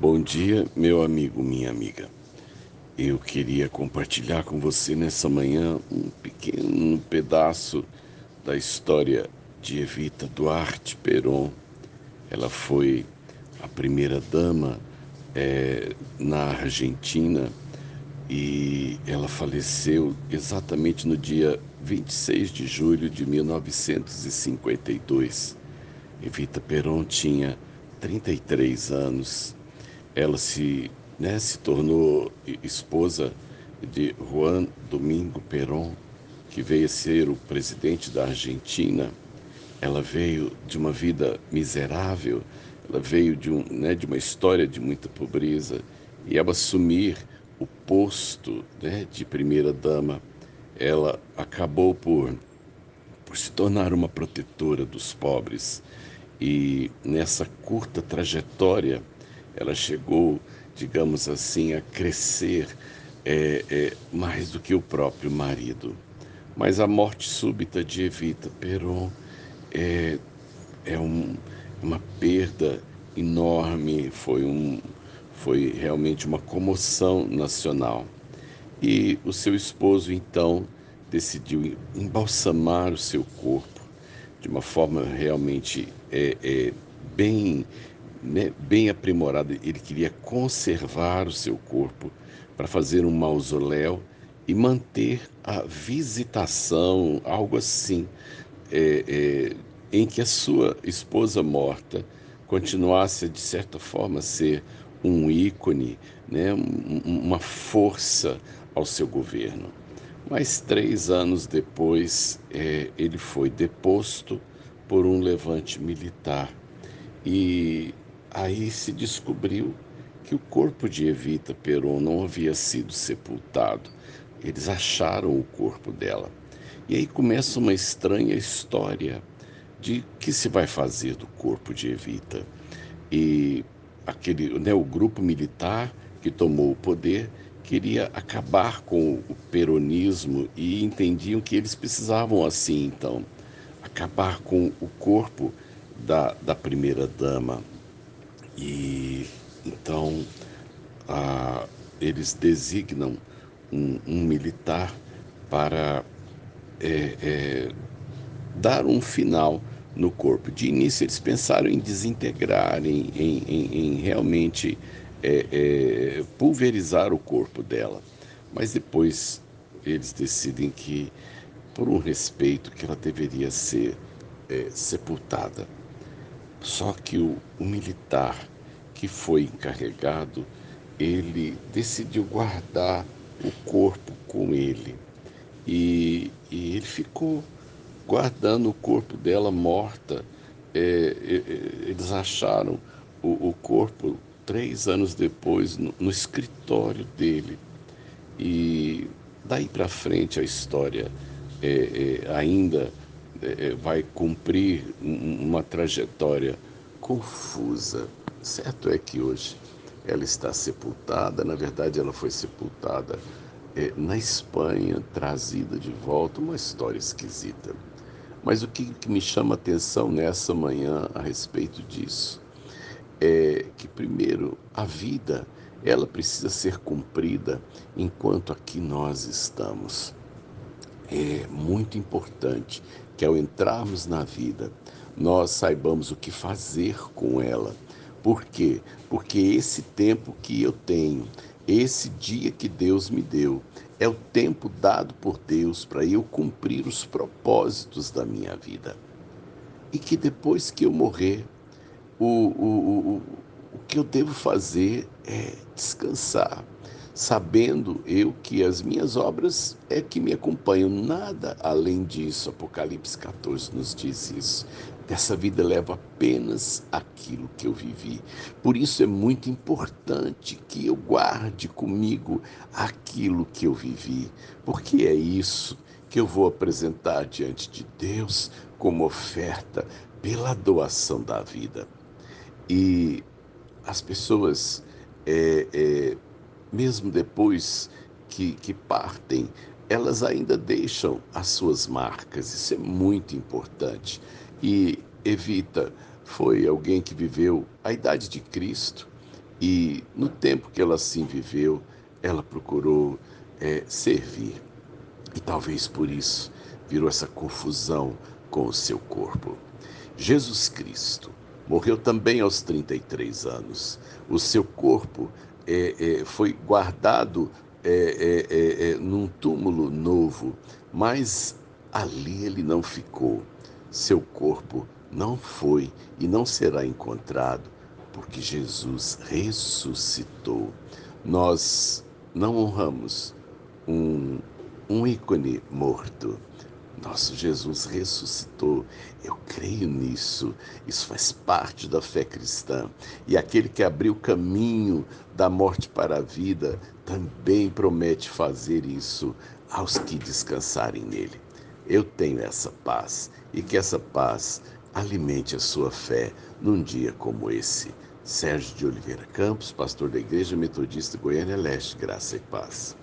Bom dia, meu amigo, minha amiga. Eu queria compartilhar com você nessa manhã um pequeno pedaço da história de Evita Duarte Peron. Ela foi a primeira dama é, na Argentina e ela faleceu exatamente no dia 26 de julho de 1952. Evita Peron tinha 33 anos ela se, né, se tornou esposa de Juan Domingo Perón, que veio a ser o presidente da Argentina. Ela veio de uma vida miserável, ela veio de, um, né, de uma história de muita pobreza e ao assumir o posto né, de primeira-dama, ela acabou por, por se tornar uma protetora dos pobres. E nessa curta trajetória, ela chegou, digamos assim, a crescer é, é, mais do que o próprio marido. Mas a morte súbita de Evita Peron é, é um, uma perda enorme, foi, um, foi realmente uma comoção nacional. E o seu esposo, então, decidiu embalsamar o seu corpo de uma forma realmente é, é, bem né, bem aprimorado. Ele queria conservar o seu corpo para fazer um mausoléu e manter a visitação, algo assim, é, é, em que a sua esposa morta continuasse, de certa forma, a ser um ícone, né, uma força ao seu governo. Mas três anos depois, é, ele foi deposto por um levante militar. E Aí se descobriu que o corpo de Evita Peron não havia sido sepultado. Eles acharam o corpo dela. E aí começa uma estranha história de que se vai fazer do corpo de Evita. E aquele, né, o grupo militar que tomou o poder queria acabar com o peronismo e entendiam que eles precisavam assim então acabar com o corpo da, da primeira dama e então a, eles designam um, um militar para é, é, dar um final no corpo. De início eles pensaram em desintegrar, em, em, em, em realmente é, é pulverizar o corpo dela. Mas depois eles decidem que, por um respeito, que ela deveria ser é, sepultada. Só que o, o militar que foi encarregado, ele decidiu guardar o corpo com ele. E, e ele ficou guardando o corpo dela morta. É, é, eles acharam o, o, corpo três anos depois no, no escritório dele. E daí para frente a história é, é ainda é, é, vai cumprir uma trajetória confusa. Certo é que hoje ela está sepultada, na verdade ela foi sepultada é, na Espanha, trazida de volta, uma história esquisita. Mas o que, que me chama a atenção nessa manhã a respeito disso é que, primeiro, a vida ela precisa ser cumprida enquanto aqui nós estamos. É muito importante que ao entrarmos na vida, nós saibamos o que fazer com ela. Por quê? Porque esse tempo que eu tenho, esse dia que Deus me deu, é o tempo dado por Deus para eu cumprir os propósitos da minha vida. E que depois que eu morrer, o, o, o, o que eu devo fazer é descansar sabendo eu que as minhas obras é que me acompanham, nada além disso. Apocalipse 14 nos diz isso. Dessa vida levo apenas aquilo que eu vivi. Por isso é muito importante que eu guarde comigo aquilo que eu vivi, porque é isso que eu vou apresentar diante de Deus como oferta pela doação da vida. E as pessoas é, é, mesmo depois que, que partem, elas ainda deixam as suas marcas. Isso é muito importante. E Evita foi alguém que viveu a idade de Cristo E no tempo que ela assim viveu, ela procurou é, servir. E talvez por isso virou essa confusão com o seu corpo. Jesus Cristo morreu também aos 33 anos. O seu corpo é, é, foi guardado é, é, é, é, num túmulo novo, mas ali ele não ficou. Seu corpo não foi e não será encontrado, porque Jesus ressuscitou. Nós não honramos um, um ícone morto. Nosso Jesus ressuscitou. Eu creio nisso. Isso faz parte da fé cristã. E aquele que abriu o caminho da morte para a vida também promete fazer isso aos que descansarem nele. Eu tenho essa paz e que essa paz alimente a sua fé num dia como esse. Sérgio de Oliveira Campos, pastor da Igreja Metodista Goiânia Leste, Graça e Paz.